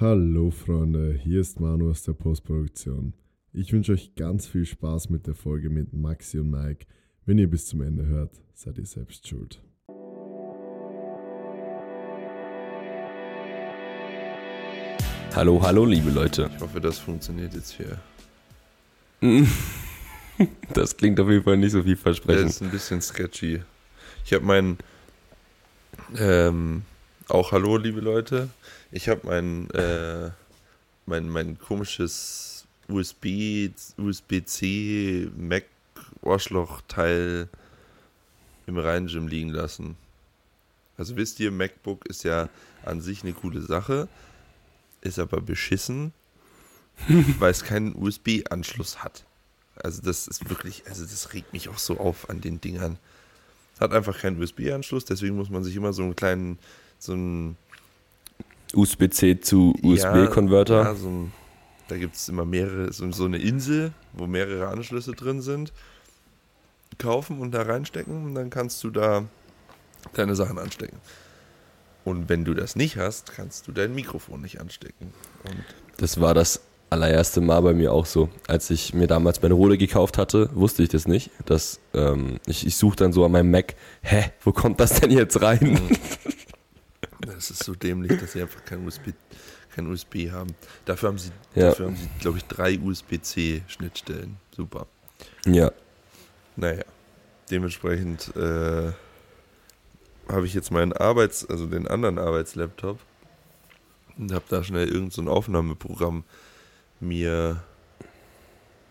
Hallo Freunde, hier ist Manu aus der Postproduktion. Ich wünsche euch ganz viel Spaß mit der Folge mit Maxi und Mike. Wenn ihr bis zum Ende hört, seid ihr selbst schuld. Hallo, hallo, liebe Leute. Ich hoffe, das funktioniert jetzt hier. Das klingt auf jeden Fall nicht so Das vielversprechend. ist ein bisschen sketchy. Ich habe mein, ähm, auch hallo, liebe Leute. Ich habe mein, äh, mein, mein komisches USB, USB-C Mac Ohrschloch-Teil im Rhein-Gym liegen lassen. Also wisst ihr, MacBook ist ja an sich eine coole Sache, ist aber beschissen, weil es keinen USB-Anschluss hat. Also das ist wirklich, also das regt mich auch so auf an den Dingern. Hat einfach keinen USB-Anschluss, deswegen muss man sich immer so einen kleinen, so einen USB-C zu USB-Converter. Ja, so ein, da gibt es immer mehrere, so, so eine Insel, wo mehrere Anschlüsse drin sind, kaufen und da reinstecken und dann kannst du da deine Sachen anstecken. Und wenn du das nicht hast, kannst du dein Mikrofon nicht anstecken. Und Das war das allererste Mal bei mir auch so. Als ich mir damals meine Rode gekauft hatte, wusste ich das nicht. Dass, ähm, ich ich suche dann so an meinem Mac, hä, wo kommt das denn jetzt rein? das ist so dämlich, dass sie einfach kein USB, kein USB haben. Dafür haben sie, Ja. dafür haben sie, glaube ich, drei USB-C-Schnittstellen. Super. ja, Naja, dementsprechend äh, habe ich jetzt meinen Arbeits-, also den anderen Arbeitslaptop und habe da schnell irgendein so ein Aufnahmeprogramm mir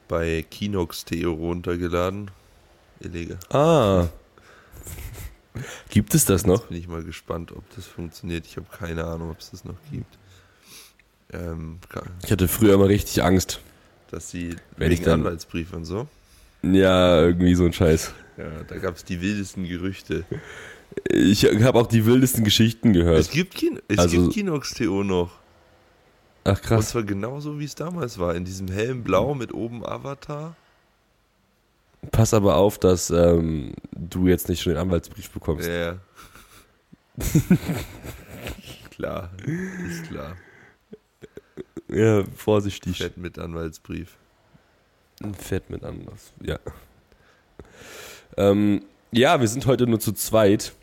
bei Kinox.to runtergeladen. Illegal. Ah. Gibt es das noch? Bin ich mal gespannt, ob das funktioniert. Ich habe keine Ahnung, ob es das noch gibt. Ähm, Ich hatte früher immer richtig Angst. dass sie Wenn ich dann- Anwaltsbrief und so. Ja, irgendwie so ein Scheiß. Ja, da gab es die wildesten Gerüchte. Ich habe auch die wildesten Geschichten Es gehört. gibt, Kin es Also- gibt Kinox.to noch. Ach Und krass. zwar genauso wie es damals war, in diesem hellen Blau mit oben Avatar. Pass aber auf, dass ähm, du jetzt nicht schon den Anwaltsbrief bekommst. Ja. ja. klar, ist klar. Ja, vorsichtig. Fett mit Anwaltsbrief. Fett mit anders. Ja. Ähm, ja, wir sind heute nur zu zweit.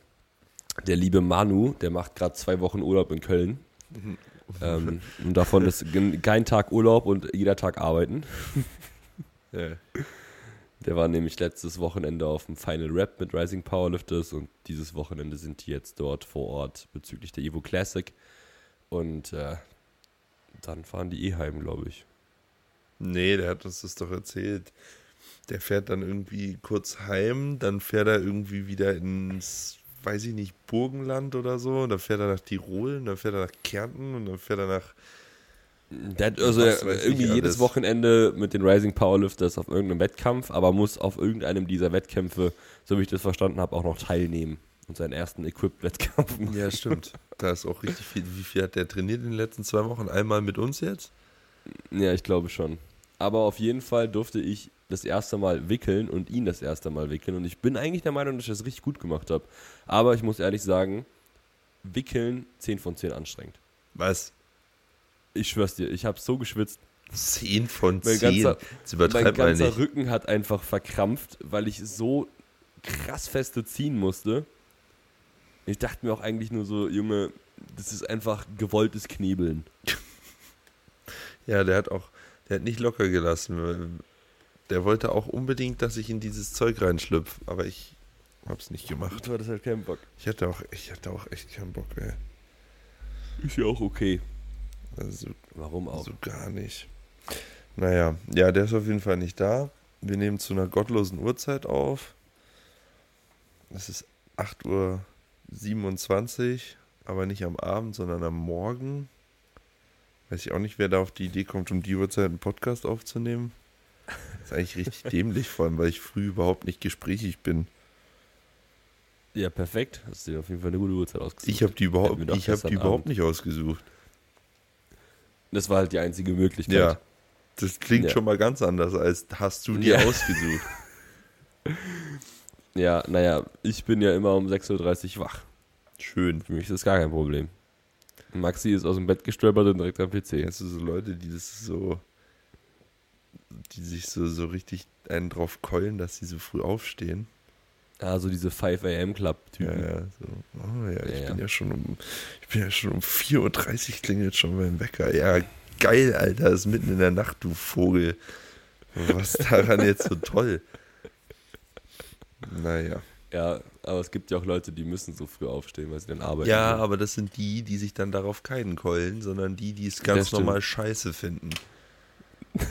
Der liebe Manu, der macht gerade zwei Wochen Urlaub in Köln. Ähm, und davon ist kein Tag Urlaub und jeder Tag arbeiten. Ja. Der war nämlich letztes Wochenende auf dem Final Rap mit Rising Powerlifters und dieses Wochenende sind die jetzt dort vor Ort bezüglich der Evo Classic. Und äh, dann fahren die eh heim, glaube ich. Nee, der hat uns das doch erzählt. Der fährt dann irgendwie kurz heim, dann fährt er irgendwie wieder ins, weiß ich nicht, Burgenland oder so. Dann fährt er nach Tirol, dann fährt er nach Kärnten und dann fährt er nach Der hat also irgendwie jedes. Wochenende mit den Rising Powerlifters auf irgendeinem Wettkampf, aber muss auf irgendeinem dieser Wettkämpfe, so wie ich das verstanden habe, auch noch teilnehmen und seinen ersten Equipped-Wettkampf. machen. Ja, stimmt. Da ist auch richtig viel. Wie viel hat der trainiert in den letzten zwei Wochen? Einmal mit uns jetzt? Ja, ich glaube schon. Aber auf jeden Fall durfte ich das erste Mal wickeln und ihn das erste Mal wickeln. Und ich bin eigentlich der Meinung, dass ich das richtig gut gemacht habe. Aber ich muss ehrlich sagen, wickeln 10 von 10 anstrengend. Was? Ich schwör's dir, ich habe so geschwitzt. Zehn von Mein zehn. ganzer- Mein ganzer. Rücken hat einfach verkrampft, weil ich so krass feste ziehen musste. Ich dachte mir auch eigentlich nur so, Junge, das ist einfach gewolltes Knebeln. Ja, der hat auch, der hat nicht locker gelassen. Der wollte auch unbedingt, dass ich in dieses Zeug reinschlüpfe, aber ich hab's nicht gemacht. Du hattest halt keinen Bock. Ich hatte auch, ich hatte auch echt keinen Bock, ey. Ist ja auch okay. Also Warum auch? So gar nicht. Naja, ja, der ist auf jeden Fall nicht da. Wir nehmen zu einer gottlosen Uhrzeit auf. Es ist 8.27 Uhr, aber nicht am Abend, sondern am Morgen. Weiß ich auch nicht, wer da auf die Idee kommt, um die Uhrzeit einen Podcast aufzunehmen. ist eigentlich richtig dämlich, vor allem, weil ich früh überhaupt nicht gesprächig bin. Ja, perfekt. Hast du dir auf jeden Fall eine gute Uhrzeit ausgesucht. Ich habe die überhaupt, ich hab die überhaupt Abend. nicht ausgesucht. Das war halt die einzige Möglichkeit. Ja. Das klingt Ja. schon mal ganz anders, als hast du dir Ja. ausgesucht. Ja, naja, ich bin ja immer um 6.30 Uhr wach. Schön. Für mich ist das gar kein Problem. Maxi ist aus dem Bett gestolpert und direkt am PC. Kennst du so Leute, die das so, die sich so, so richtig einen drauf keulen, dass sie so früh aufstehen? Ah, so diese 5 AM Club Ja, Typen. ja, so. Oh ja, ich Ja, bin ja. schon um, ich bin ja schon um 4.30 Uhr klingelt schon mein Wecker. Ja, geil, Alter, ist mitten in der Nacht, du Vogel. Was daran jetzt so toll? Naja. Ja, aber es gibt ja auch Leute, die müssen so früh aufstehen, weil sie dann arbeiten. Ja, gehen. aber das sind die, die sich dann darauf keinen keulen, sondern die, die es ganz normal scheiße finden.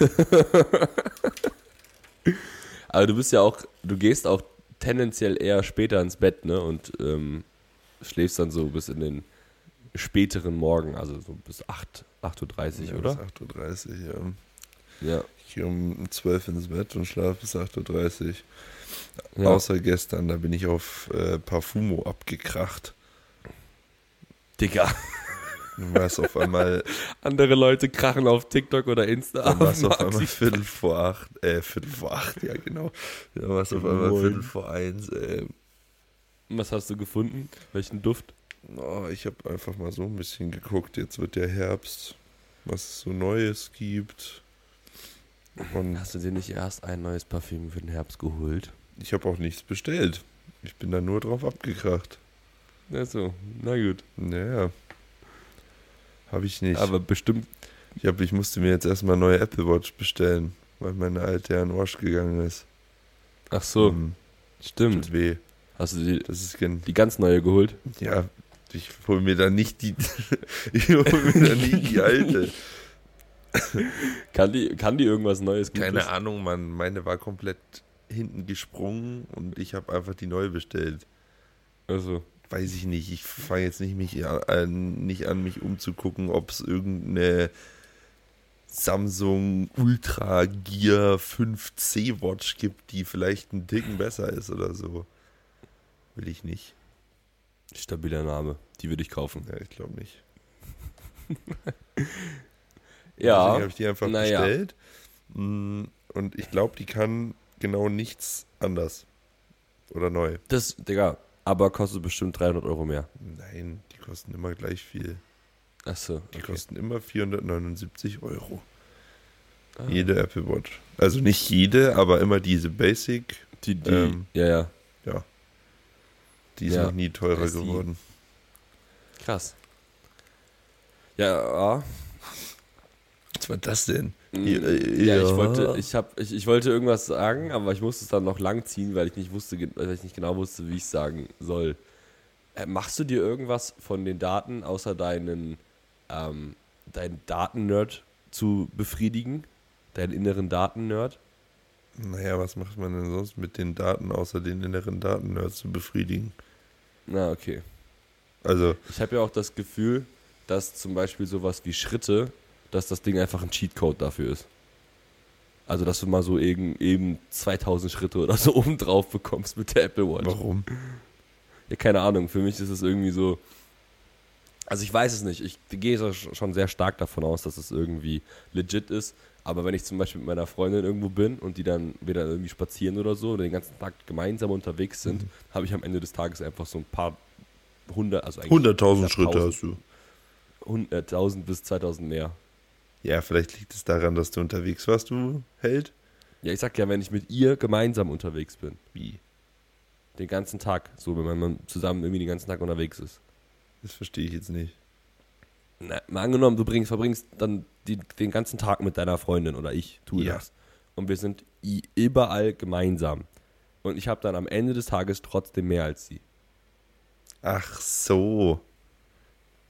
Aber du bist ja auch, du gehst auch tendenziell eher später ins Bett, ne? Und ähm, schläfst dann so bis in den späteren Morgen, also so bis 8, 8.30 Ja, Uhr, oder? Bis 8.30 Uhr, ja. Ja. Ich gehe um 12 ins Bett und schlafe bis 8.30 Uhr. ja. Außer gestern, da bin ich auf äh, Parfumo abgekracht. Digga. Dann war es auf einmal, Andere Leute krachen auf TikTok oder Insta. dann war es auf einmal. Viertel vor acht, äh, Viertel vor acht, ja genau. Dann war es auf einmal Moin. Viertel vor eins, äh, Was hast du gefunden? Welchen Duft? oh, ich habe einfach mal so ein bisschen geguckt, jetzt wird der Herbst, was es so Neues gibt. Und Hast du dir nicht erst ein neues Parfüm für den Herbst geholt? ich habe auch nichts bestellt. Ich bin da nur drauf abgekracht. Achso, na gut. Naja. Habe ich nicht. Aber bestimmt. Ich, hab, ich musste mir jetzt erstmal neue Apple Watch bestellen, weil meine alte ja in den Arsch gegangen ist. Ach so, Ähm, stimmt. tut weh. Hast du die, Das ist gen die ganz neue geholt? Ja, ich hol mir da nicht die. ich hol mir da nicht die alte. Kann die, kann die irgendwas Neues Gutes? Keine Ahnung, Mann. Meine war komplett hinten gesprungen und ich habe einfach die neue bestellt. Also, Weiß ich nicht. Ich fange jetzt nicht, mich an, nicht an, mich umzugucken, ob es irgendeine Samsung Ultra Gear 5C Watch gibt, die vielleicht einen Ticken besser ist oder so. Will ich nicht. stabiler Name. Die würde ich kaufen. Ja, ich glaube nicht. Ja. Deswegen habe ich die einfach naja. bestellt. Mm, Und ich glaube, die kann genau nichts anders. Oder neu. Das, Digga, aber kostet bestimmt 300 Euro mehr. Nein, die kosten immer gleich viel. Achso, Die okay. kosten immer 479 Euro. Ah. Jede Apple Watch. Also nicht jede, aber immer diese Basic. Die, die, Ähm, ja, ja. Die ist Ja, noch nie teurer SI. geworden. Krass. Ja, Was war das denn? Ja. Ja, ja, ich wollte, ich hab, ich, ich wollte irgendwas sagen, aber ich musste es dann noch lang ziehen, weil ich nicht wusste, weil ich nicht genau wusste, wie ich es sagen soll. Äh, machst du dir irgendwas von den Daten, außer deinen, ähm, deinen Daten-Nerd zu befriedigen? Deinen inneren Daten-Nerd? Naja, was macht man denn sonst mit den Daten, außer den inneren Daten-Nerds zu befriedigen? Na, okay. Also, Ich habe ja auch das Gefühl, dass zum Beispiel sowas wie Schritte, dass das Ding einfach ein Cheatcode dafür ist. Also, dass du mal so eben, eben 2000 Schritte oder so oben drauf bekommst mit der Apple Watch. warum? Ja, keine Ahnung. Für mich ist es irgendwie so. Also, ich weiß es nicht. Ich gehe schon sehr stark davon aus, dass es irgendwie legit ist. Aber wenn ich zum Beispiel mit meiner Freundin irgendwo bin und die dann wieder irgendwie spazieren oder so oder den ganzen Tag gemeinsam unterwegs sind, Mhm. habe ich am Ende des Tages einfach so ein paar hundert, also eigentlich 100.000 Schritte 100.000. hast du. 100.000 bis 2000 mehr. Ja, vielleicht liegt es daran, dass du unterwegs warst, du Held. Ja, ich sag ja, wenn ich mit ihr gemeinsam unterwegs bin, Wie? den ganzen Tag, so wenn man zusammen irgendwie den ganzen Tag unterwegs ist. Das verstehe ich jetzt nicht. Na, mal angenommen, du bringst, verbringst dann die, den ganzen Tag mit deiner Freundin oder ich tue Ja. das. Und wir sind überall gemeinsam. Und ich habe dann am Ende des Tages trotzdem mehr als sie. Ach so.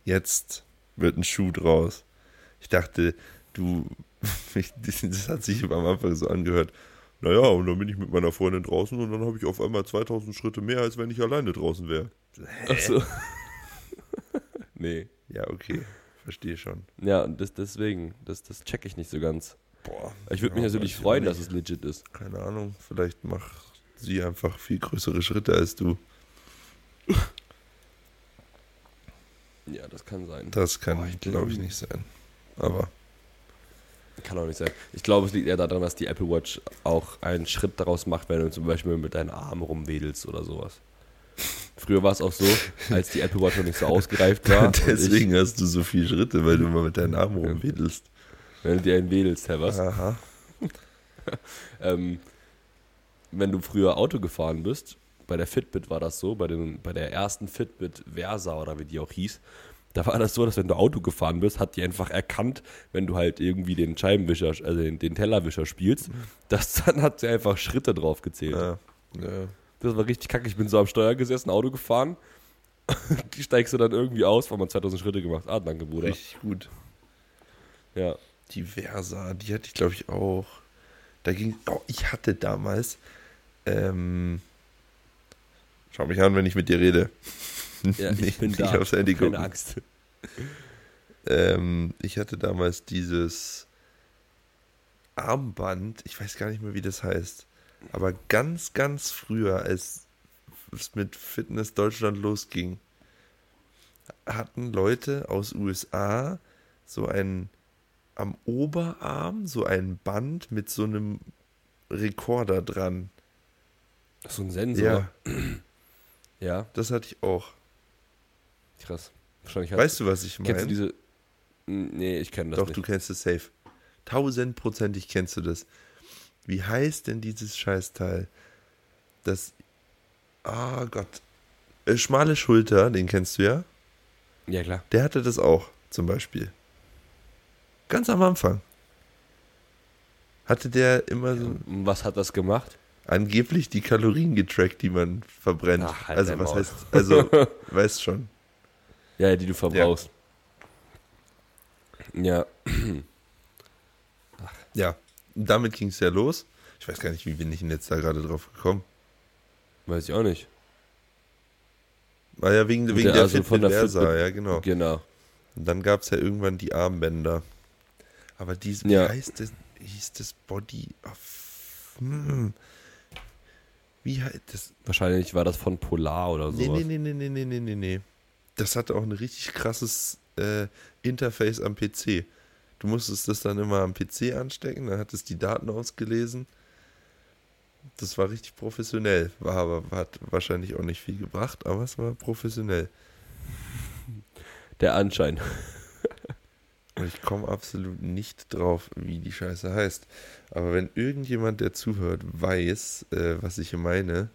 Jetzt wird ein Schuh draus. Ich dachte, du. Das hat sich am Anfang so angehört. Naja, und dann bin ich mit meiner Freundin draußen und dann habe ich auf einmal 2000 Schritte mehr, als wenn ich alleine draußen wäre. Ach so. nee. Ja, okay. Verstehe schon. Ja, und das, deswegen, das, das check ich nicht so ganz. Boah. Ich würde mich ja, natürlich weiß ich freuen, dass es legit ist. Keine Ahnung. Vielleicht macht sie einfach viel größere Schritte als du. Ja, das kann sein. Das kann, glaube ich, nicht sein. Aber Kann auch nicht sein. Ich glaube, es liegt eher daran, dass die Apple Watch auch einen Schritt daraus macht, wenn du zum Beispiel mit deinen Armen rumwedelst oder sowas. Früher war es auch so, als die Apple Watch noch nicht so ausgereift war. Deswegen hast du so viele Schritte, weil du immer mit deinen Armen rumwedelst. Ich, wenn du dir einen wedelst, Herr was? Aha. Ähm, wenn du früher Auto gefahren bist, bei der Fitbit war das so, bei, den, bei der ersten Fitbit Versa oder wie die auch hieß, da war das so, dass wenn du Auto gefahren bist, hat die einfach erkannt, wenn du halt irgendwie den Scheibenwischer, also den, den Tellerwischer spielst, dass dann hat sie einfach Schritte drauf gezählt. Ja. ja. Das war richtig kacke. Ich bin so am Steuer gesessen, Auto gefahren. Die steigst du dann irgendwie aus, weil man 2000 Schritte gemacht. Ah, danke, Bruder. Richtig gut. Ja. Die Versa, die hatte ich glaube ich auch. Da ging, oh, ich hatte damals, ähm, schau mich an, wenn ich mit dir rede. Ja ich Nicht- bin nicht da. aufs Handy Keine gucken. Angst. Ähm, ich hatte damals dieses Armband, ich weiß gar nicht mehr, wie das heißt, aber ganz, ganz früher, als es mit Fitness Deutschland losging, hatten Leute aus USA so ein am Oberarm so ein Band mit so einem Rekorder dran. So ein Sensor. Ja, Ja, das hatte ich auch. Krass. Wahrscheinlich hat, Weißt du, was ich kennst du meine? diese. Nee, ich kenne das Doch, nicht. du kennst es safe. Tausendprozentig kennst du das. Wie heißt denn dieses Scheißteil? Das. Ah Gott. Äh, schmale Schulter, den kennst du ja. Ja, klar. Der hatte das auch, zum Beispiel. Ganz am Anfang. Hatte der immer so Was hat das gemacht? angeblich die Kalorien getrackt, die man verbrennt. Ach, halt also was Maul. heißt, also weißt schon. Ja, die du verbrauchst. Ja. Ja, damit ging es ja los. Ich weiß gar nicht, wie bin ich denn jetzt da gerade drauf gekommen. weiß ich auch nicht. War ja wegen, wegen der- der, also Fitbit von der Versa, Fitbit- ja genau. Genau. Und dann gab es ja irgendwann die Armbänder. Aber diese, wie Ja. heißt das? Hieß das Body of. Hm. Wie heißt das? Wahrscheinlich war das von Polar oder sowas. nee, nee, nee, nee, nee, nee, nee, nee. Das hatte auch ein richtig krasses äh, Interface am PC. Du musstest das dann immer am PC anstecken, dann hat es die Daten ausgelesen. Das war richtig professionell. War aber, hat wahrscheinlich auch nicht viel gebracht, aber es war professionell. Der Anschein. Und ich komme absolut nicht drauf, wie die Scheiße heißt. Aber wenn irgendjemand, der zuhört, weiß, äh, was ich meine,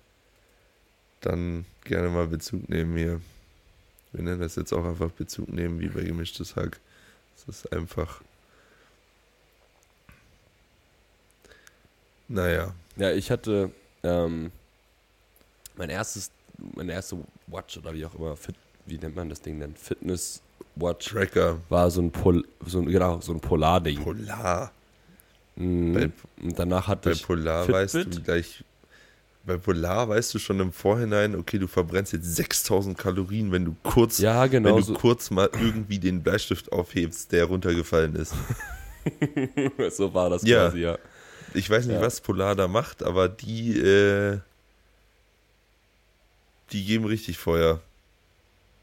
dann gerne mal Bezug nehmen hier. Wir nennen das jetzt auch einfach Bezug nehmen, wie bei gemischtes Hack. Das ist einfach. Naja. Ja, ich hatte ähm, mein erstes, meine erste Watch oder wie auch immer, Fit, wie nennt man das Ding denn? Fitness Watch Tracker. war so ein Pol, so ein, genau, so ein Polar-Ding. Polar. Mhm. Bei- Und danach hatte Bei ich Polar Fitbit. weißt du gleich. Bei Polar weißt du schon im Vorhinein, okay, du verbrennst jetzt 6000 Kalorien, wenn du kurz ja, genau wenn du so, kurz mal irgendwie den Bleistift aufhebst, der runtergefallen ist. so war das Ja. quasi, ja. Ich weiß nicht, Ja. was Polar da macht, aber die, äh, die geben richtig Feuer.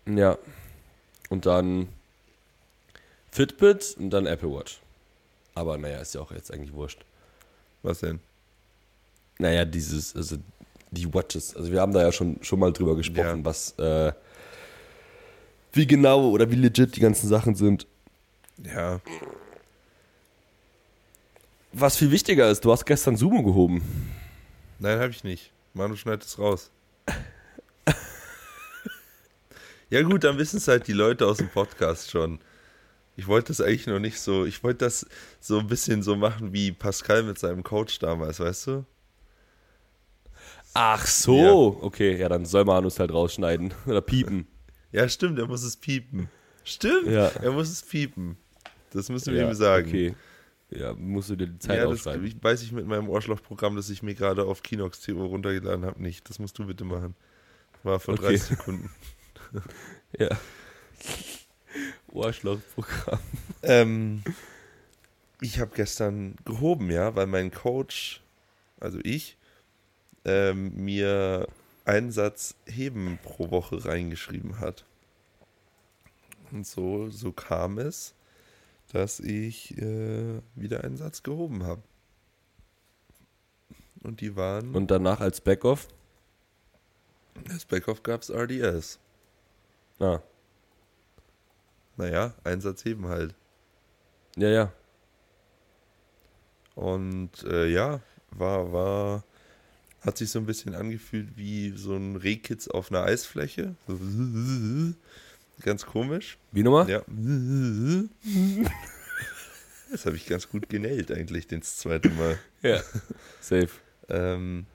Ja. Und dann Fitbit und dann Apple Watch. Aber naja, ist ja auch jetzt eigentlich wurscht. Was denn? Naja, dieses, also die Watches, also wir haben da ja schon, schon mal drüber gesprochen, Ja. was, äh, wie genau oder wie legit die ganzen Sachen sind. Ja, Was viel wichtiger ist, du hast gestern Sumo gehoben. nein, habe ich nicht. Manu schneidet es raus. ja gut, dann wissen es halt die Leute aus dem Podcast schon. Ich wollte das eigentlich noch nicht so, ich wollte das so ein bisschen so machen wie Pascal mit seinem Coach damals, weißt du? Ach so. Okay, ja, dann soll Manus halt rausschneiden oder piepen. Ja, stimmt, er muss es piepen. Stimmt, Ja. er muss es piepen. Das müssen wir ja, ihm sagen. Okay. Ja, musst du dir die Zeit ja, das aufschreiben. ich, weiß ich mit meinem Ohrschlochprogramm, das ich mir gerade auf Kinox TO runtergeladen habe, nicht. Das musst du bitte machen. War vor Okay. 30 Sekunden. Ja. Ohrschlauchprogramm. ähm, ich habe gestern gehoben, ja, weil mein Coach, also ich, ähm, mir einen Satz Heben pro Woche reingeschrieben hat. Und so, so kam es, dass ich äh, wieder einen Satz gehoben habe. Und die waren. Und danach als Backoff? Als Backoff gab es RDS. Ah, Naja, Einsatz heben halt. ja, ja. Und äh, ja, war, war, hat sich so ein bisschen angefühlt wie so ein Rehkitz auf einer Eisfläche. So Ganz komisch. Wie nochmal? Ja. Das habe ich ganz gut genäht eigentlich, das zweite Mal. Ja. Safe. Ähm,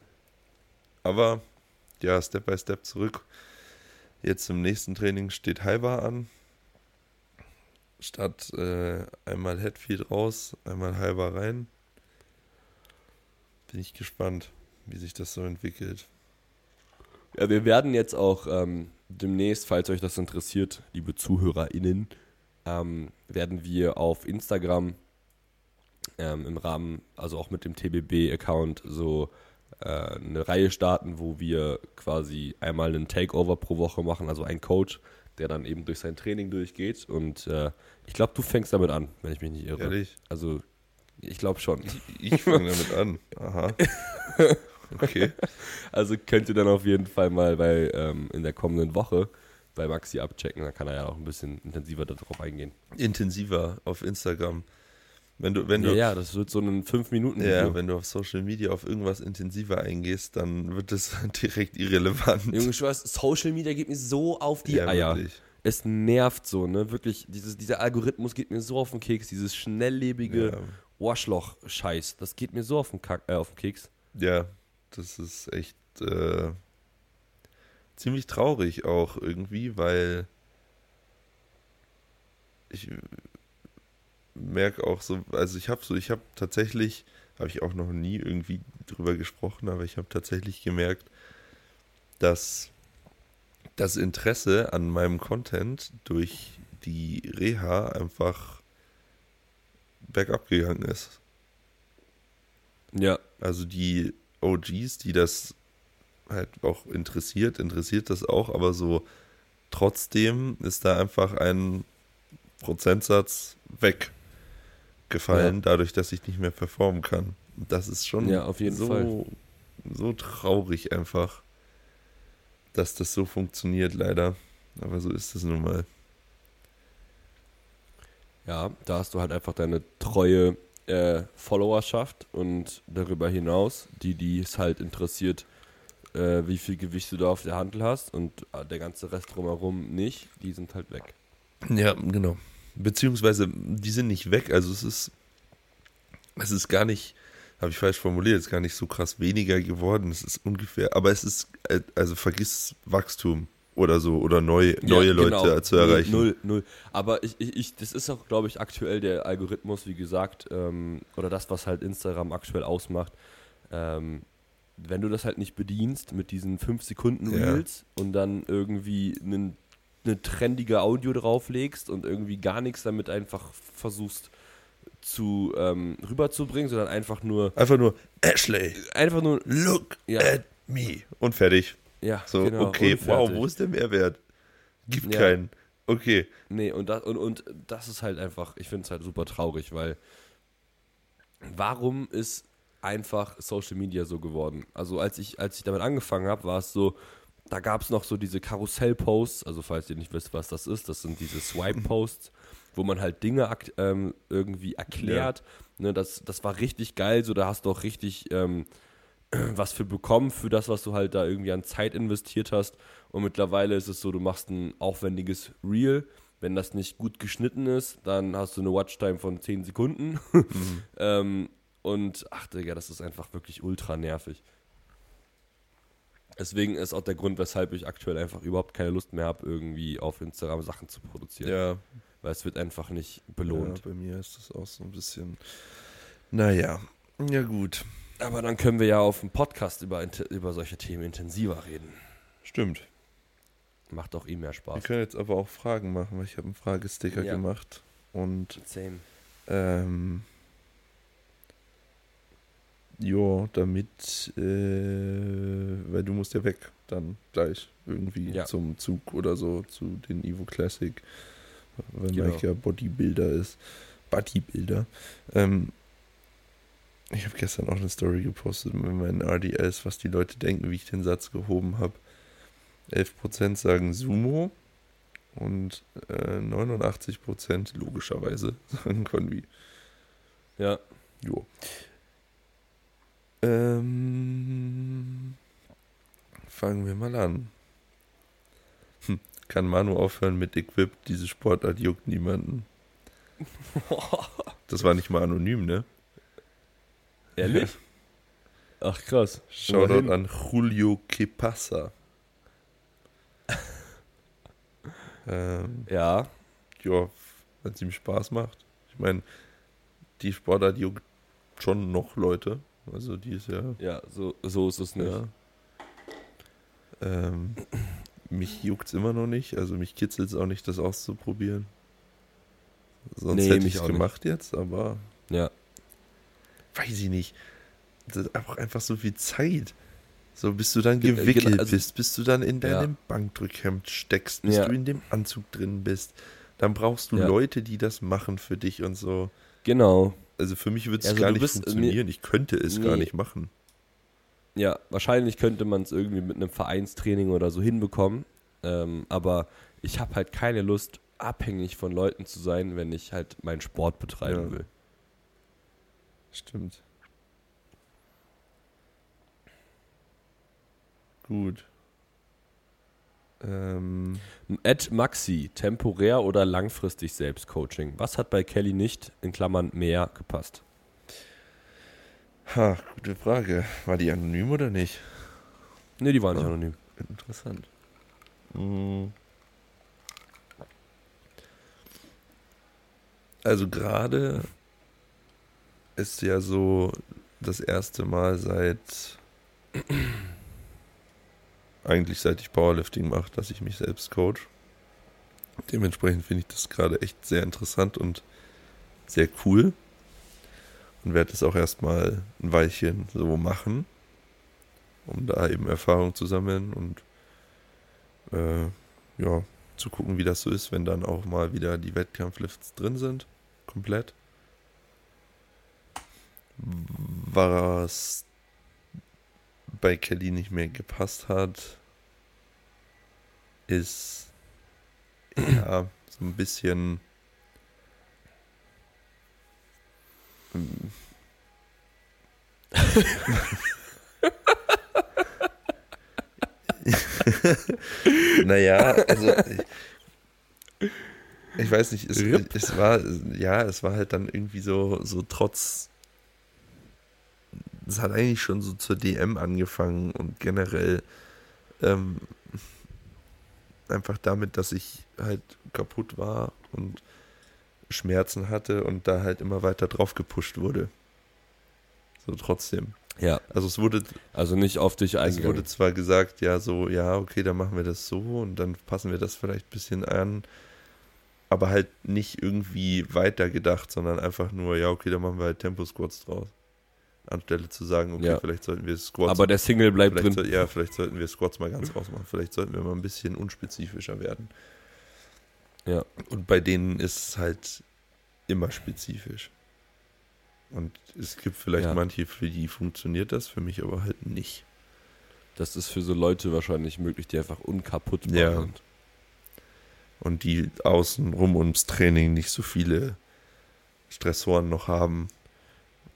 aber ja, Step by Step zurück. Jetzt im nächsten Training steht Halber an. Statt äh, einmal Headfeed raus, einmal Halber rein. Bin ich gespannt, wie sich das so entwickelt. Ja, wir werden jetzt auch ähm, demnächst, falls euch das interessiert, liebe ZuhörerInnen, ähm, werden wir auf Instagram ähm, im Rahmen, also auch mit dem TBB-Account, so äh, eine Reihe starten, wo wir quasi einmal einen Takeover pro Woche machen, also ein Coach, der dann eben durch sein Training durchgeht. Und äh, ich glaube, du fängst damit an, wenn ich mich nicht irre. Ehrlich? Also, ich glaube schon. Ich fange damit an. Aha. Okay. Also könnt ihr dann auf jeden Fall mal bei ähm, in der kommenden Woche bei Maxi abchecken. Da kann er ja auch ein bisschen intensiver darauf eingehen. Intensiver auf Instagram. Wenn du, wenn Ja, du, ja, das wird so ein 5 Minuten Ja, wenn du auf Social Media auf irgendwas intensiver eingehst, dann wird es direkt irrelevant. Junge, weiß, Social Media geht mir so auf die ja, Eier. wirklich. Es nervt so, ne? Wirklich, dieses, dieser Algorithmus geht mir so auf den Keks. Dieses schnelllebige Ja. Arschloch-Scheiß. Das geht mir so auf den, Kack, äh, auf den Keks. ja, das ist echt äh, ziemlich traurig auch irgendwie, weil ich merke auch so, also ich habe so, ich habe tatsächlich, habe ich auch noch nie irgendwie drüber gesprochen, aber ich habe tatsächlich gemerkt, dass das Interesse an meinem Content durch die Reha einfach bergab gegangen ist. Ja, Also die OGs, die das halt auch interessiert, interessiert das auch, aber so trotzdem ist da einfach ein Prozentsatz weggefallen, Ja. dadurch, dass ich nicht mehr performen kann. Und Das ist schon Ja, auf jeden so, Fall. so traurig einfach, dass das so funktioniert, leider. Aber so ist es nun mal. Ja, da hast du halt einfach deine treue äh, Followerschaft und darüber hinaus, die, es halt interessiert, äh, wie viel Gewicht du da auf der Handel hast und äh, der ganze Rest drumherum nicht, die sind halt weg. Ja, genau. Beziehungsweise, die sind nicht weg. Also es ist, es ist gar nicht, habe ich falsch formuliert, es ist gar nicht so krass weniger geworden. Es ist ungefähr, aber es ist, äh, also vergiss Wachstum oder so oder neu, neue Ja, Leute genau. zu erreichen. Null, null. Aber ich, ich, ich, das ist auch, glaube ich, aktuell der Algorithmus, wie gesagt, ähm, oder das, was halt Instagram aktuell ausmacht. Ähm, wenn du das halt nicht bedienst mit diesen 5 Sekunden Ja. Reels und dann irgendwie einen eine trendige Audio drauflegst und irgendwie gar nichts damit einfach versuchst zu ähm, rüberzubringen, sondern einfach nur Einfach nur, Ashley, einfach nur look Ja. at me. Und fertig. Ja So, genau, okay, wow, wo ist der Mehrwert? Gibt Ja. keinen. Okay. Nee, und das, und, und das ist halt einfach, ich finde es halt super traurig, weil warum ist einfach Social Media so geworden? Also als ich, als ich damit angefangen habe, war es so, da gab es noch so diese Karussell-Posts, also falls ihr nicht wisst, was das ist, das sind diese Swipe-Posts, wo man halt Dinge ähm, irgendwie erklärt. Ne, das, das war richtig geil, so da hast du auch richtig ähm, was für bekommen für das, was du halt da irgendwie an Zeit investiert hast. Und mittlerweile ist es so, du machst ein aufwendiges Reel. Wenn das nicht gut geschnitten ist, dann hast du eine Watchtime von 10 Sekunden. ähm, und ach Digga, das ist einfach wirklich ultra nervig. Deswegen ist auch der Grund, weshalb ich aktuell einfach überhaupt keine Lust mehr habe, irgendwie auf Instagram Sachen zu produzieren. Ja, Weil es wird einfach nicht belohnt. Ja, bei mir ist das auch so ein bisschen. Naja, ja gut. Aber dann können wir ja auf dem Podcast über, über solche Themen intensiver reden. Stimmt. Macht auch ihm mehr Wir Spaß. können jetzt aber auch Fragen machen, weil ich habe einen Fragesticker Ja. gemacht. Und Same. ähm, ja, damit, äh, weil du musst ja weg dann gleich irgendwie Ja. zum Zug oder so zu den Evo Classic, weil Genau. Mike ja Bodybuilder ist. Bodybuilder. Ähm, ich habe gestern auch eine Story gepostet mit meinen RDS, was die Leute denken, wie ich den Satz gehoben habe. 11% sagen Sumo und äh, 89% logischerweise sagen Konvi. Ja. Jo. Ähm, fangen wir mal an. Hm, kann Manu aufhören mit Equip? Diese Sportart juckt niemanden. Das war nicht mal anonym, ne? Ehrlich? Ach krass. Shoutout an Julio Kepasa. ähm, Ja, ja, wenn es ihm Spaß macht. Ich meine, die Sportart juckt schon noch Leute. Also die ist ja. ja, so, so ist es nicht. ja. Ähm, mich juckt es immer noch nicht. Also mich kitzelt es auch nicht, das auszuprobieren. Sonst Nee, hätte ich es auch nicht. gemacht jetzt, aber Ja. Weiß ich nicht. Das ist einfach, einfach so viel Zeit. So, bis du dann Ge- gewickelt genau, also- bist, bis du dann in deinem Ja. Bankdrückhemd steckst, bis Ja. du in dem Anzug drin bist. Dann brauchst du Ja. Leute, die das machen für dich und so. Genau. Also für mich würde es Also gar nicht bist- funktionieren. ich könnte es gar nee. nicht machen. Ja, wahrscheinlich könnte man es irgendwie mit einem Vereinstraining oder so hinbekommen. Ähm, aber ich habe halt keine Lust, abhängig von Leuten zu sein, wenn ich halt meinen Sport betreiben will. Stimmt. Gut. Ähm, Ed Maxi, temporär oder langfristig Selbstcoaching. Was hat bei Kelly nicht, in Klammern mehr, gepasst? ha, gute Frage. War die anonym oder nicht? Ne, die waren nicht Ah. anonym. Interessant. Mm. Also gerade ist ja so das erste Mal seit eigentlich seit ich Powerlifting mache, dass ich mich selbst coach. Dementsprechend finde ich das gerade echt sehr interessant und sehr cool und werde es auch erstmal ein Weilchen so machen, um da eben Erfahrung zu sammeln und äh, ja, zu gucken, wie das so ist, wenn dann auch mal wieder die Wettkampflifts drin sind, komplett. Was bei Kelly nicht mehr gepasst hat, ist ja so ein bisschen naja, also ich, ich weiß nicht, es, es war, ja, es war halt dann irgendwie so, so trotz, es hat eigentlich schon so zur DM angefangen und generell ähm, einfach damit, dass ich halt kaputt war und Schmerzen hatte und da halt immer weiter drauf gepusht wurde. So trotzdem. Ja, Also es wurde also nicht auf dich es eingegangen. wurde zwar gesagt, ja, so, ja, okay, dann machen wir das so und dann passen wir das vielleicht ein bisschen an, aber halt nicht irgendwie weiter gedacht, sondern einfach nur, ja, okay, dann machen wir halt Tempo-Squats draus. Anstelle zu sagen, okay, Ja. vielleicht sollten wir Squats. Aber der Single bleibt drin. soll- ja, vielleicht sollten wir Squats mal ganz rausmachen. Vielleicht sollten wir mal ein bisschen unspezifischer werden. Ja. Und bei denen ist es halt immer spezifisch. Und es gibt vielleicht Ja. manche, für die funktioniert das, für mich aber halt nicht. Das ist für so Leute wahrscheinlich möglich, die einfach unkaputtbar Ja. sind. und die außen rum ums Training nicht so viele Stressoren noch haben.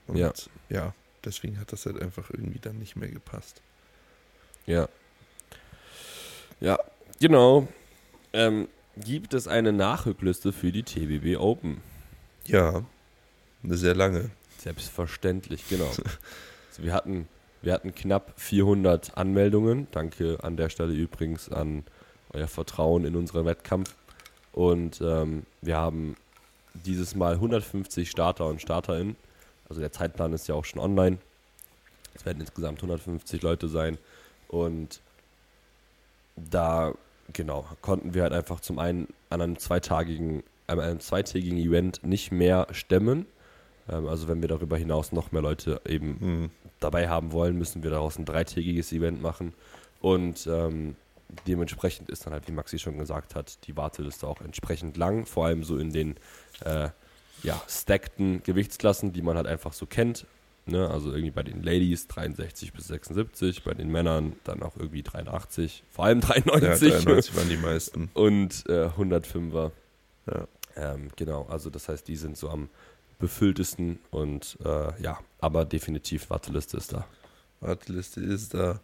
Und Ja. ja. Deswegen hat das halt einfach irgendwie dann nicht mehr gepasst. Ja. Ja, genau. Ähm, gibt es eine Nachrückliste für die TBB Open? Ja, eine sehr lange. Selbstverständlich, genau. Also wir, hatten, wir hatten knapp 400 Anmeldungen. Danke an der Stelle übrigens an euer Vertrauen in unseren Wettkampf. Und ähm, wir haben dieses Mal 150 Starter und Starterinnen. Also der Zeitplan ist ja auch schon online. Es werden insgesamt 150 Leute sein. Und da, genau, konnten wir halt einfach zum einen an einem zweitagigen, an einem zweitägigen Event nicht mehr stemmen. Ähm, also wenn wir darüber hinaus noch mehr Leute eben Hm. dabei haben wollen, müssen wir daraus ein dreitägiges Event machen. Und ähm, dementsprechend ist dann halt, wie Maxi schon gesagt hat, die Warteliste auch entsprechend lang, vor allem so in den äh, ja, stackten Gewichtsklassen, die man halt einfach so kennt. Ne? Also irgendwie bei den Ladies 63 bis 76, bei den Männern dann auch irgendwie 83, vor allem 93. Ja, 93 waren die meisten. Und äh, 105er. Ja. Ähm, genau, also das heißt, die sind so am befülltesten und äh, ja, aber definitiv Warteliste ist da. Warteliste ist da.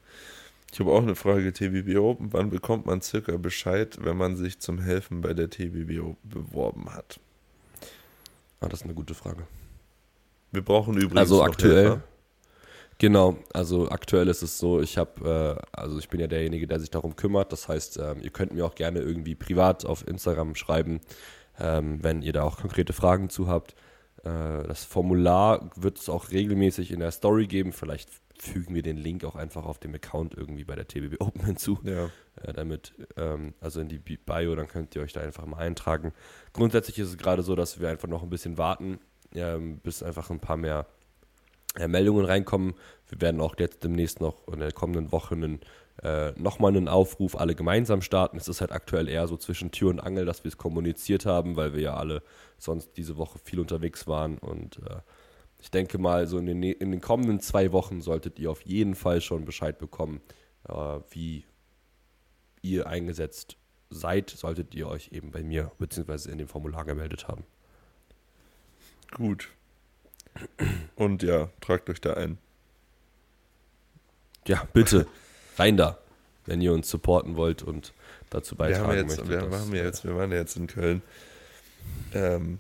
Ich habe auch eine Frage, TBB Open. Wann bekommt man circa Bescheid, wenn man sich zum Helfen bei der TBB beworben hat? Ah, das ist eine gute Frage. Wir brauchen übrigens Also aktuell. Helfer. Genau, also aktuell ist es so, ich habe, äh, also ich bin ja derjenige, der sich darum kümmert. Das heißt, ähm, ihr könnt mir auch gerne irgendwie privat auf Instagram schreiben, ähm, wenn ihr da auch konkrete Fragen zu habt. Äh, das Formular wird es auch regelmäßig in der Story geben. Vielleicht fügen wir den Link auch einfach auf dem Account irgendwie bei der TBB Open hinzu. Ja. äh, damit, ähm, also in die Bi- Bio, dann könnt ihr euch da einfach mal eintragen. Grundsätzlich ist es gerade so, dass wir einfach noch ein bisschen warten, ähm, bis einfach ein paar mehr äh, Meldungen reinkommen. Wir werden auch jetzt demnächst noch in der kommenden Woche einen, äh, nochmal einen Aufruf alle gemeinsam starten. Es ist halt aktuell eher so zwischen Tür und Angel, dass wir es kommuniziert haben, weil wir ja alle sonst diese Woche viel unterwegs waren und äh, ich denke mal, so in den, in den kommenden zwei Wochen solltet ihr auf jeden Fall schon Bescheid bekommen, äh, wie ihr eingesetzt seid, solltet ihr euch eben bei mir bzw. in dem Formular gemeldet haben. Gut. Und ja, tragt euch da ein. Ja, bitte, rein da, wenn ihr uns supporten wollt und dazu Wir beitragen haben, jetzt, möchtet. wir, haben ja äh, jetzt, wir waren ja jetzt in Köln. Ähm,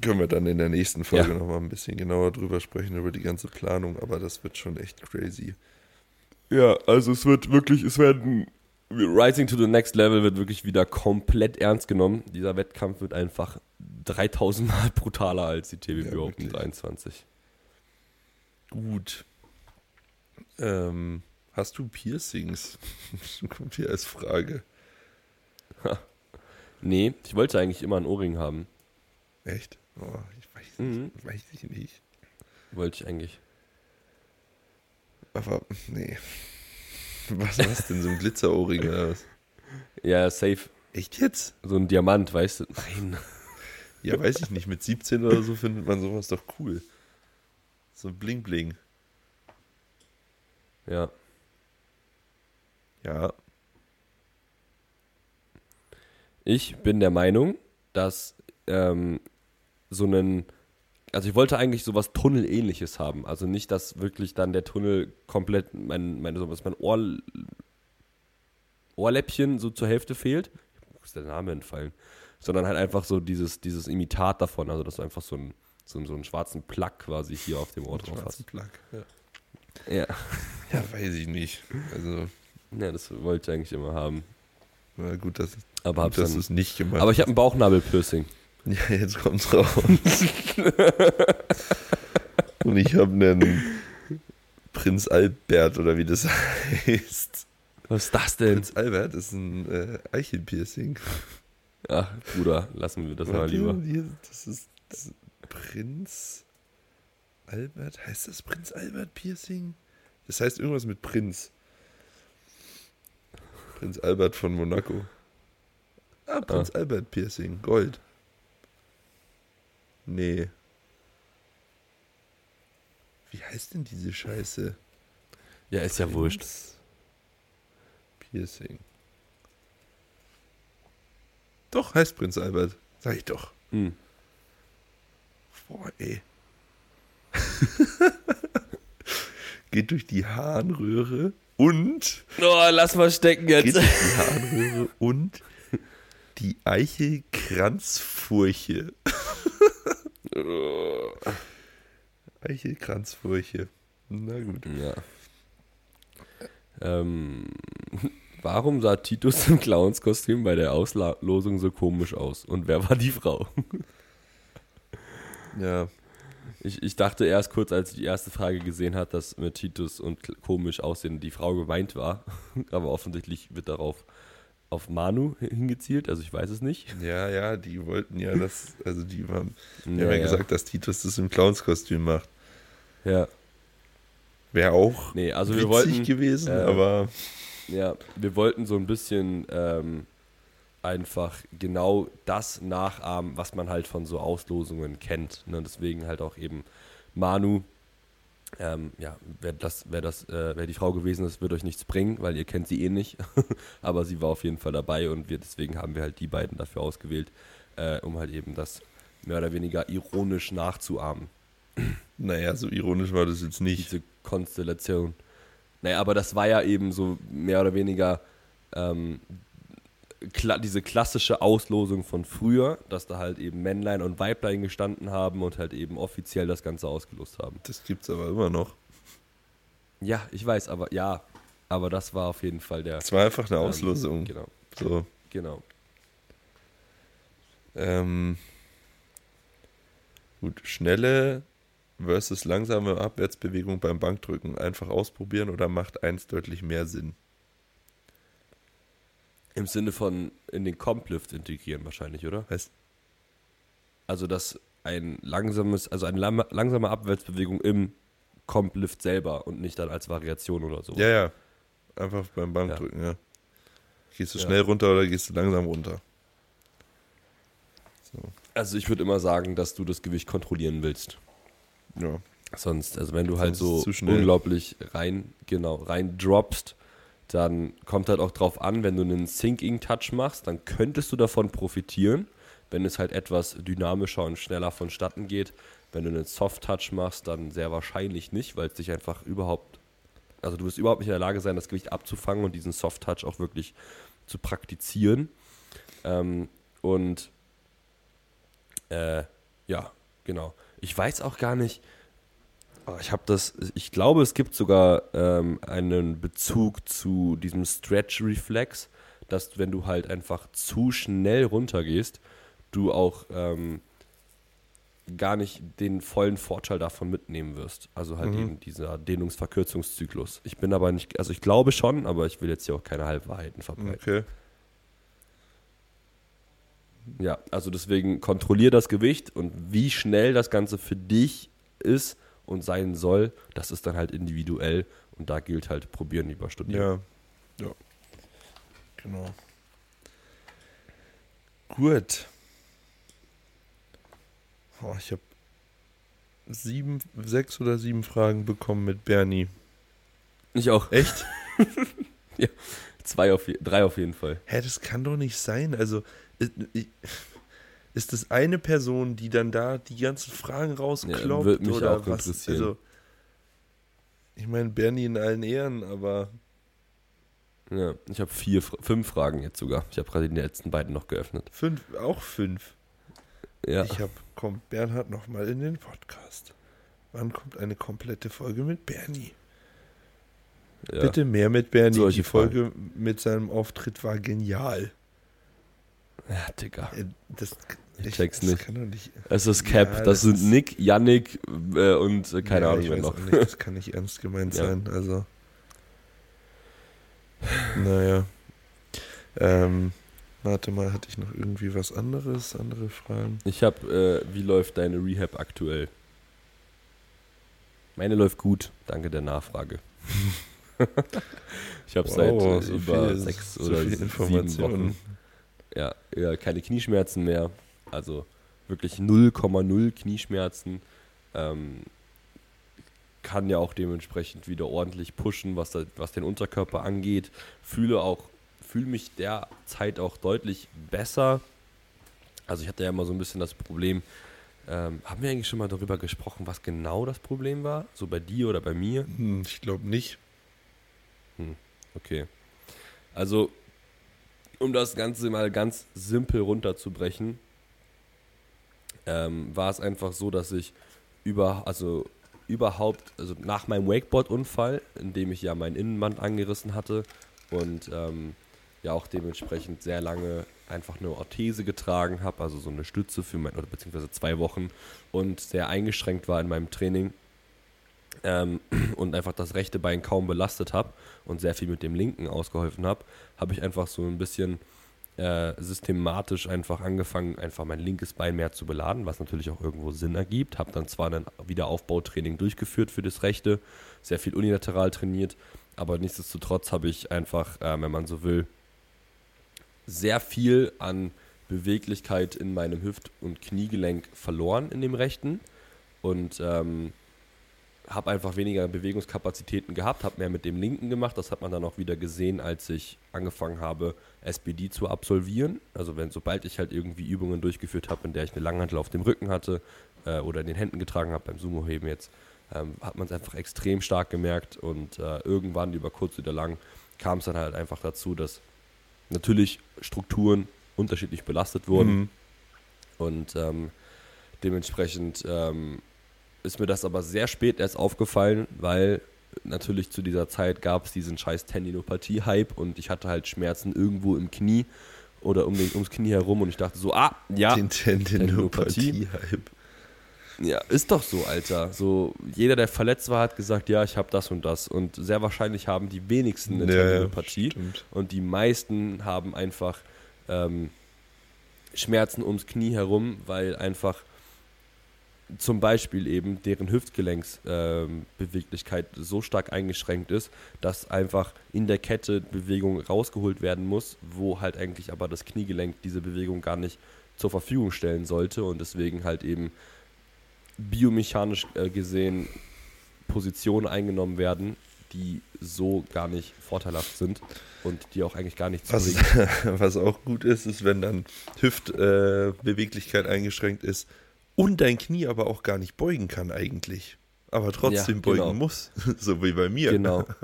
können wir dann in der nächsten Folge Ja. nochmal ein bisschen genauer drüber sprechen, über die ganze Planung, aber das wird schon echt crazy. Ja, also es wird wirklich, es werden Rising to the Next Level wird wirklich wieder komplett ernst genommen. Dieser Wettkampf wird einfach 3000 Mal brutaler als die TBB Ja, Open wirklich. 23. Gut. Ähm, hast du Piercings? Kommt hier als Frage. Nee, ich wollte eigentlich immer einen Ohrring haben. Echt? Oh, ich weiß, Mhm. nicht, weiß ich nicht. Wollte ich eigentlich. Aber, nee. Was was denn, so ein Glitzerohrring oder was? Ja, safe. Echt jetzt? So ein Diamant, weißt du? Nein. Ja, weiß ich nicht. Mit 17 oder so findet man sowas doch cool. So ein Bling-Bling. Ja. Ja. Ich bin der Meinung, dass ähm, so einen, also ich wollte eigentlich sowas Tunnelähnliches haben. Also nicht, dass wirklich dann der Tunnel komplett mein, mein, so was mein Ohr, Ohrläppchen so zur Hälfte fehlt. Wo ist der Name entfallen? Sondern halt einfach so dieses, dieses Imitat davon, also dass du einfach so einen, so, so einen schwarzen Plug quasi hier auf dem Ohr drauf Schwarzen hast. Plug. Ja. Ja. ja, weiß ich nicht. Also, ja, das wollte ich eigentlich immer haben. na gut, dass, Aber hab's dass du es nicht gemacht Aber ich habe ein Bauchnabelpiercing. Ja, jetzt kommt's raus. Und ich habe einen Prinz Albert oder wie das heißt. Was ist das denn? Prinz Albert ist ein äh, Eichelpiercing. Ach, Bruder, lassen wir das mal Warte, lieber. Hier, das ist das ist Prinz Albert. Heißt das Prinz Albert Piercing? Das heißt irgendwas mit Prinz. Prinz Albert von Monaco. Ah, Prinz Albert Piercing. Gold. Nee. Wie heißt denn diese Scheiße? Ja, ist ja wurscht. Piercing. Doch, heißt Prinz Albert. Sag ich doch. Hm. Boah, ey. Geht durch die Harnröhre und Oh, lass mal stecken geht jetzt. durch die Harnröhre und die Eichelkranzfurche. Eichelkranzfurche. Na gut. Ja. Ähm, warum sah Titus im Clownskostüm bei der Auslosung so komisch aus? Und wer war die Frau? Ja, Ich, ich dachte erst kurz, als ich die erste Frage gesehen hat, dass mit Titus und komisch aussehen die Frau gemeint war. Aber offensichtlich wird darauf auf Manu hingezielt, also ich weiß es nicht. ja, ja, die wollten ja das, also die haben, die Ja, haben ja, ja. gesagt, dass Titus das im Clownskostüm macht. Ja, Wäre auch nee, also witzig wir wollten, gewesen, äh, aber Ja, wir wollten so ein bisschen ähm, einfach genau das nachahmen, was man halt von so Auslosungen kennt. Ne? Deswegen halt auch eben Manu Ähm, ja, wer das, wer das, äh, wer die Frau gewesen ist, wird euch nichts bringen, weil ihr kennt sie eh nicht. Aber sie war auf jeden Fall dabei und wir deswegen haben wir halt die beiden dafür ausgewählt, äh, um halt eben das mehr oder weniger ironisch nachzuahmen. Naja, so ironisch war das jetzt nicht. Diese Konstellation. Naja, aber das war ja eben so mehr oder weniger ähm, kla diese klassische Auslosung von früher, dass da halt eben Männlein und Weiblein gestanden haben und halt eben offiziell das Ganze ausgelost haben. Das gibt's aber immer noch. Ja, ich weiß, aber ja, aber das war auf jeden Fall der. Es war einfach eine ähm, Auslosung. genau, So. genau. Ähm, gut, schnelle versus langsame Abwärtsbewegung beim Bankdrücken. Einfach ausprobieren oder macht eins deutlich mehr Sinn? Im Sinne von in den Complift integrieren wahrscheinlich, oder? Heißt, Also dass ein langsames, also eine langsame Abwärtsbewegung im Complift selber und nicht dann als Variation oder so. ja, ja. Einfach beim Bankdrücken, ja. Gehst du Ja. schnell runter oder gehst du langsam runter? So. Also ich würde immer sagen, dass du das Gewicht kontrollieren willst. Ja. Sonst, also wenn du halt Sonst ist so unglaublich rein, genau, rein droppst, dann kommt halt auch drauf an, wenn du einen Sinking-Touch machst, dann könntest du davon profitieren, wenn es halt etwas dynamischer und schneller vonstatten geht. Wenn du einen Soft-Touch machst, dann sehr wahrscheinlich nicht, weil es dich einfach überhaupt, also du wirst überhaupt nicht in der Lage sein, das Gewicht abzufangen und diesen Soft-Touch auch wirklich zu praktizieren. Ähm, und äh, ja, genau. Ich weiß auch gar nicht, Ich habe das, ich glaube, es gibt sogar ähm, einen Bezug zu diesem Stretch-Reflex, dass wenn du halt einfach zu schnell runtergehst, du auch ähm, gar nicht den vollen Vorteil davon mitnehmen wirst. Also halt Mhm. eben dieser Dehnungsverkürzungszyklus. Ich bin aber nicht, also ich glaube schon, aber ich will jetzt hier auch keine Halbwahrheiten verbreiten. Okay. Ja, also deswegen kontrollier das Gewicht und wie schnell das Ganze für dich ist und sein soll, das ist dann halt individuell und da gilt halt probieren lieber studieren. Ja. Ja. Genau. Gut. Oh, ich habe sieben, sechs oder sieben Fragen bekommen mit Bernie. Ich auch. Echt? Zwei auf drei auf jeden Fall. Hä, das kann doch nicht sein. Also, ich- ist das eine Person, die dann da die ganzen Fragen rauskloppt? würd mich oder auch was? interessieren. Also, ich meine, Bernie in allen Ehren, aber Ja, ich habe vier, fünf Fragen jetzt sogar. Ich habe gerade die letzten beiden noch geöffnet. fünf, auch fünf. Ja, Ich habe, kommt Bernhard nochmal in den Podcast. Wann kommt eine komplette Folge mit Bernie? ja. Bitte mehr mit Bernie. Solche die Folge mit seinem Auftritt war genial. Ja, Digga. Äh, Das, Ich check's das nicht. Nicht Es ist Cap. Ja, das, das sind Nick, Yannick äh, und äh, keine Ja, Ahnung ich wer noch. Nicht, das kann nicht ernst gemeint Ja. sein. Also. Naja. Ähm, warte mal, hatte ich noch irgendwie was anderes? Andere Fragen? Ich habe, äh, wie läuft deine Rehab aktuell? Meine läuft gut, danke der Nachfrage. ich habe seit Wow, äh, so über viel- sechs so oder sieben. Wochen ja, ja, keine Knieschmerzen mehr. Also wirklich 0,0 Knieschmerzen. Ähm, kann ja auch dementsprechend wieder ordentlich pushen, was, da, was den Unterkörper angeht. Fühle auch, fühle mich derzeit auch deutlich besser. Also ich hatte ja immer so ein bisschen das Problem, ähm, haben wir eigentlich schon mal darüber gesprochen, was genau das Problem war? So bei dir oder bei mir? Hm, ich glaube nicht. Okay. Also, um das Ganze mal ganz simpel runterzubrechen, ähm, war es einfach so, dass ich über, also überhaupt, also nach meinem Wakeboard-Unfall, in dem ich ja mein Innenband angerissen hatte und ähm, ja auch dementsprechend sehr lange einfach eine Orthese getragen habe, also so eine Stütze für mein, oder beziehungsweise zwei Wochen und sehr eingeschränkt war in meinem Training ähm, und einfach das rechte Bein kaum belastet habe und sehr viel mit dem linken ausgeholfen habe, habe ich einfach so ein bisschen äh, systematisch einfach angefangen, einfach mein linkes Bein mehr zu beladen, was natürlich auch irgendwo Sinn ergibt. Habe dann zwar ein Wiederaufbautraining durchgeführt für das rechte, sehr viel unilateral trainiert, aber nichtsdestotrotz habe ich einfach, äh, wenn man so will, sehr viel an Beweglichkeit in meinem Hüft- und Kniegelenk verloren in dem rechten und ähm, habe einfach weniger Bewegungskapazitäten gehabt, habe mehr mit dem linken gemacht. Das hat man dann auch wieder gesehen, als ich angefangen habe, SBD zu absolvieren. Also wenn sobald ich halt irgendwie Übungen durchgeführt habe, in der ich eine Langhantel auf dem Rücken hatte äh, oder in den Händen getragen habe, beim Sumo-Heben jetzt, ähm, hat man es einfach extrem stark gemerkt und äh, irgendwann über kurz oder lang kam es dann halt einfach dazu, dass natürlich Strukturen unterschiedlich belastet wurden Mhm. und ähm, dementsprechend ähm, ist mir das aber sehr spät erst aufgefallen, weil natürlich zu dieser Zeit gab es diesen scheiß Tendinopathie-Hype und ich hatte halt Schmerzen irgendwo im Knie oder um den, ums Knie herum und ich dachte so, ah, ja, Den Tendinopathie-Hype. ja, ist doch so, Alter. So, jeder, der verletzt war, hat gesagt, ja, ich habe das und das. Und sehr wahrscheinlich haben die wenigsten eine Ja, Tendinopathie. stimmt. und die meisten haben einfach ähm, Schmerzen ums Knie herum, weil einfach zum Beispiel eben deren Hüftgelenksbeweglichkeit ähm, Beweglichkeit so stark eingeschränkt ist, dass einfach in der Kette Bewegung rausgeholt werden muss, wo halt eigentlich aber das Kniegelenk diese Bewegung gar nicht zur Verfügung stellen sollte und deswegen halt eben biomechanisch äh, gesehen Positionen eingenommen werden, die so gar nicht vorteilhaft sind und die auch eigentlich gar nichts Was, bringen. was auch gut ist, ist, wenn dann Hüftbeweglichkeit äh, eingeschränkt ist und dein Knie aber auch gar nicht beugen kann eigentlich. Aber trotzdem Ja, beugen genau. muss. so wie bei mir. Genau.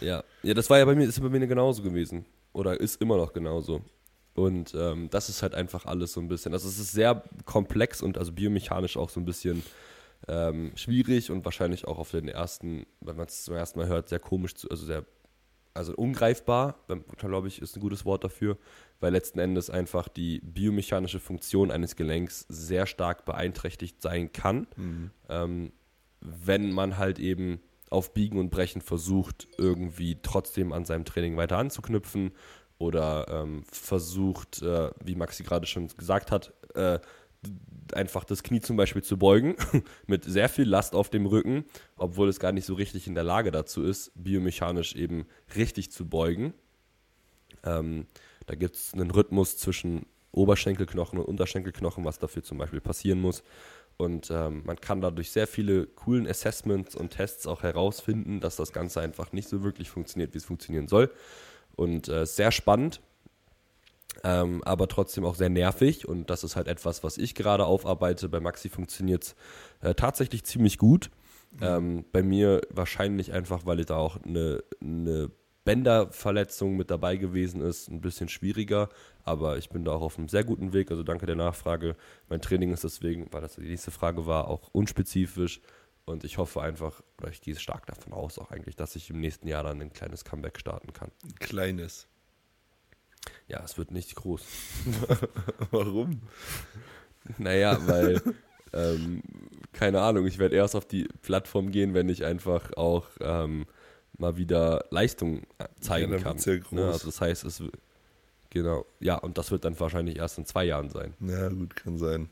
Ja. ja, das war ja bei mir, ist bei mir genauso gewesen. Oder ist immer noch genauso. Und ähm, das ist halt einfach alles so ein bisschen. Also es ist sehr komplex und also biomechanisch auch so ein bisschen ähm, schwierig und wahrscheinlich auch auf den ersten, wenn man es zum ersten Mal hört, sehr komisch, zu, also sehr, also ungreifbar, glaube ich, ist ein gutes Wort dafür, weil letzten Endes einfach die biomechanische Funktion eines Gelenks sehr stark beeinträchtigt sein kann Mhm. ähm, wenn man halt eben auf Biegen und Brechen versucht, irgendwie trotzdem an seinem Training weiter anzuknüpfen oder ähm, versucht, äh, wie Maxi gerade schon gesagt hat, äh, einfach das Knie zum Beispiel zu beugen, mit sehr viel Last auf dem Rücken, obwohl es gar nicht so richtig in der Lage dazu ist, biomechanisch eben richtig zu beugen. Ähm, da gibt es einen Rhythmus zwischen Oberschenkelknochen und Unterschenkelknochen, was dafür zum Beispiel passieren muss. Und ähm, man kann dadurch sehr viele coolen Assessments und Tests auch herausfinden, dass das Ganze einfach nicht so wirklich funktioniert, wie es funktionieren soll. Und äh, sehr spannend, ähm, aber trotzdem auch sehr nervig. Und das ist halt etwas, was ich gerade aufarbeite. Bei Maxi funktioniert es äh, tatsächlich ziemlich gut. Ähm, bei mir wahrscheinlich einfach, weil da auch eine, eine Bänderverletzung mit dabei gewesen ist, ein bisschen schwieriger. Aber ich bin da auch auf einem sehr guten Weg. Also danke der Nachfrage. Mein Training ist deswegen, weil das die nächste Frage war, auch unspezifisch. Und ich hoffe einfach, oder ich gehe stark davon aus auch eigentlich, dass ich im nächsten Jahr dann ein kleines Comeback starten kann. Ein kleines. Ja, es wird nicht groß. Warum? Naja, weil, ähm, keine Ahnung, ich werde erst auf die Plattform gehen, wenn ich einfach auch ähm, mal wieder Leistung äh, zeigen Ja, kann. ja groß. Ne? Also das heißt, es genau, ja, und das wird dann wahrscheinlich erst in zwei Jahren sein. Ja, gut, kann sein.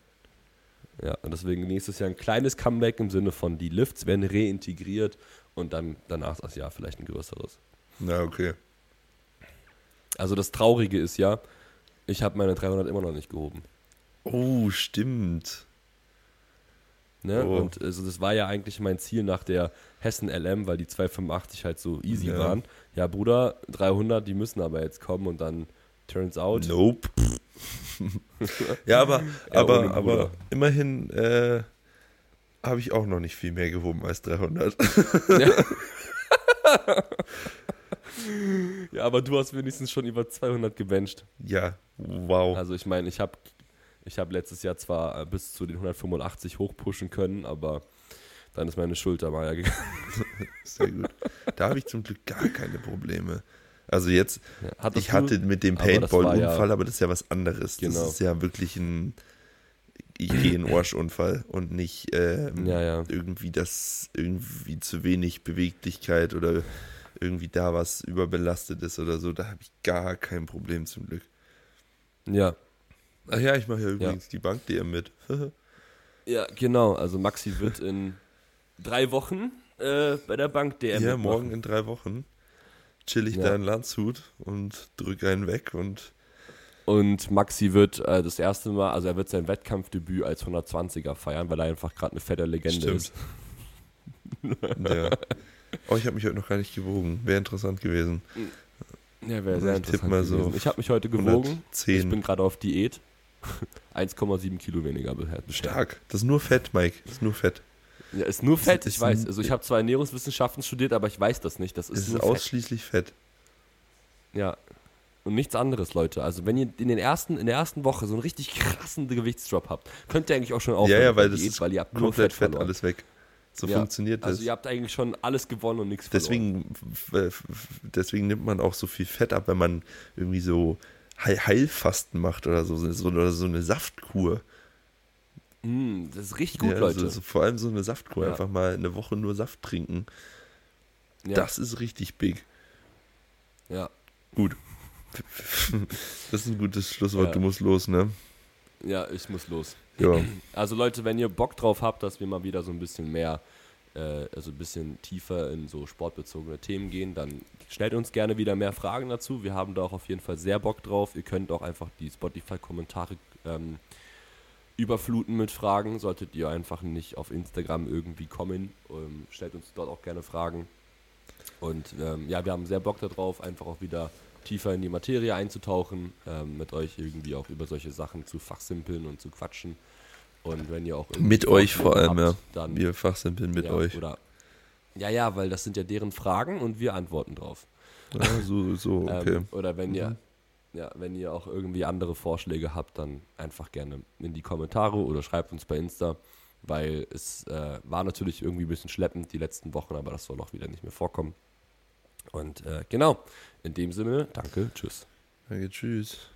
Ja, und deswegen nächstes Jahr ein kleines Comeback im Sinne von die Lifts werden reintegriert und dann danach das Jahr vielleicht ein größeres. Na, okay. Also das Traurige ist ja, ich habe meine 300 immer noch nicht gehoben. Oh, stimmt. Ne? Oh. Und also das war ja eigentlich mein Ziel nach der Hessen LM, weil die 285 halt so easy Ja. waren. Ja, Bruder, 300, die müssen aber jetzt kommen und dann turns out. Nope. ja, aber, Ja, aber, immerhin äh, habe ich auch noch nicht viel mehr gehoben als 300. Ja, aber du hast wenigstens schon über 200 gebencht. ja, wow. Also ich meine, ich habe ich hab letztes Jahr zwar äh, bis zu den 185 hochpushen können, aber dann ist meine Schulter mal ja gegangen. Sehr gut. Da habe ich zum Glück gar keine Probleme. Also jetzt, Ja, ich hatte mit dem Paintball-Unfall, ja- aber das ist ja was anderes. Genau. Das ist ja wirklich ein ich gehe in Orschunfall und nicht ähm, Ja, ja. irgendwie das irgendwie zu wenig Beweglichkeit oder irgendwie da was überbelastet ist oder so. Da habe ich gar kein Problem zum Glück. Ja, Ach ja, ich mache ja übrigens die Bank-DM mit. ja, genau. Also Maxi wird in drei Wochen äh, bei der Bank DM ja, mitmachen. morgen in drei Wochen chill ich Ja. da in Landshut und drücke einen weg und Und Maxi wird äh, das erste Mal, also er wird sein Wettkampfdebüt als 120er feiern, weil er einfach gerade eine fette Legende Stimmt. ist. Ja. Oh, ich habe mich heute noch gar nicht gewogen. Wäre interessant gewesen. Ja, wäre sehr ich interessant mal so gewesen. Ich habe mich heute gewogen. Ich 110. bin gerade auf Diät. 1,7 Kilo weniger bisher. Stark. Das ist nur Fett, Mike. Das ist nur Fett. Ja, ist nur Fett, ist ich weiß. ein- Also ich habe zwar Ernährungswissenschaften studiert, aber ich weiß das nicht. Das ist Es ist nur Fett. ausschließlich Fett. Ja. Und nichts anderes, Leute. Also wenn ihr in, den ersten, in der ersten Woche so einen richtig krassen Gewichtsdrop habt, könnt ihr eigentlich auch schon aufhören. Ja, ja, weil das Diät, ist weil ihr habt nur Komplett Fett, Fett, verloren. alles weg. So Ja, funktioniert das. Also ihr habt eigentlich schon alles gewonnen und nichts verloren. deswegen, f- deswegen nimmt man auch so viel Fett ab, wenn man irgendwie so Heil Heilfasten macht oder so, so, oder so eine Saftkur. Mm, das ist richtig gut, ja, Leute. So, vor allem so eine Saftkur. Ja. Einfach mal eine Woche nur Saft trinken. Das ist richtig big. ja. Gut. Das ist ein gutes Schlusswort. Du musst los, ne? ja, ich muss los. Ja. Also Leute, wenn ihr Bock drauf habt, dass wir mal wieder so ein bisschen mehr, äh, also ein bisschen tiefer in so sportbezogene Themen gehen, dann stellt uns gerne wieder mehr Fragen dazu. Wir haben da auch auf jeden Fall sehr Bock drauf. Ihr könnt auch einfach die Spotify-Kommentare ähm, überfluten mit Fragen. Solltet ihr einfach nicht auf Instagram irgendwie kommen, ähm, stellt uns dort auch gerne Fragen. Und ähm, ja, wir haben sehr Bock darauf, einfach auch wieder tiefer in die Materie einzutauchen, ähm, mit euch irgendwie auch über solche Sachen zu fachsimpeln und zu quatschen. Und wenn ihr auch Mit euch vor allem, ja. habt, dann Wir fachsimpeln mit ja, euch. Oder, ja, ja, weil das sind ja deren Fragen und wir antworten drauf. Ja, so, so, okay. Ähm, oder wenn ihr, Mhm. ja, wenn ihr auch irgendwie andere Vorschläge habt, dann einfach gerne in die Kommentare oder schreibt uns bei Insta, weil es äh, war natürlich irgendwie ein bisschen schleppend die letzten Wochen, aber das soll auch wieder nicht mehr vorkommen. Und äh, genau, in dem Sinne, danke, tschüss. Danke, tschüss.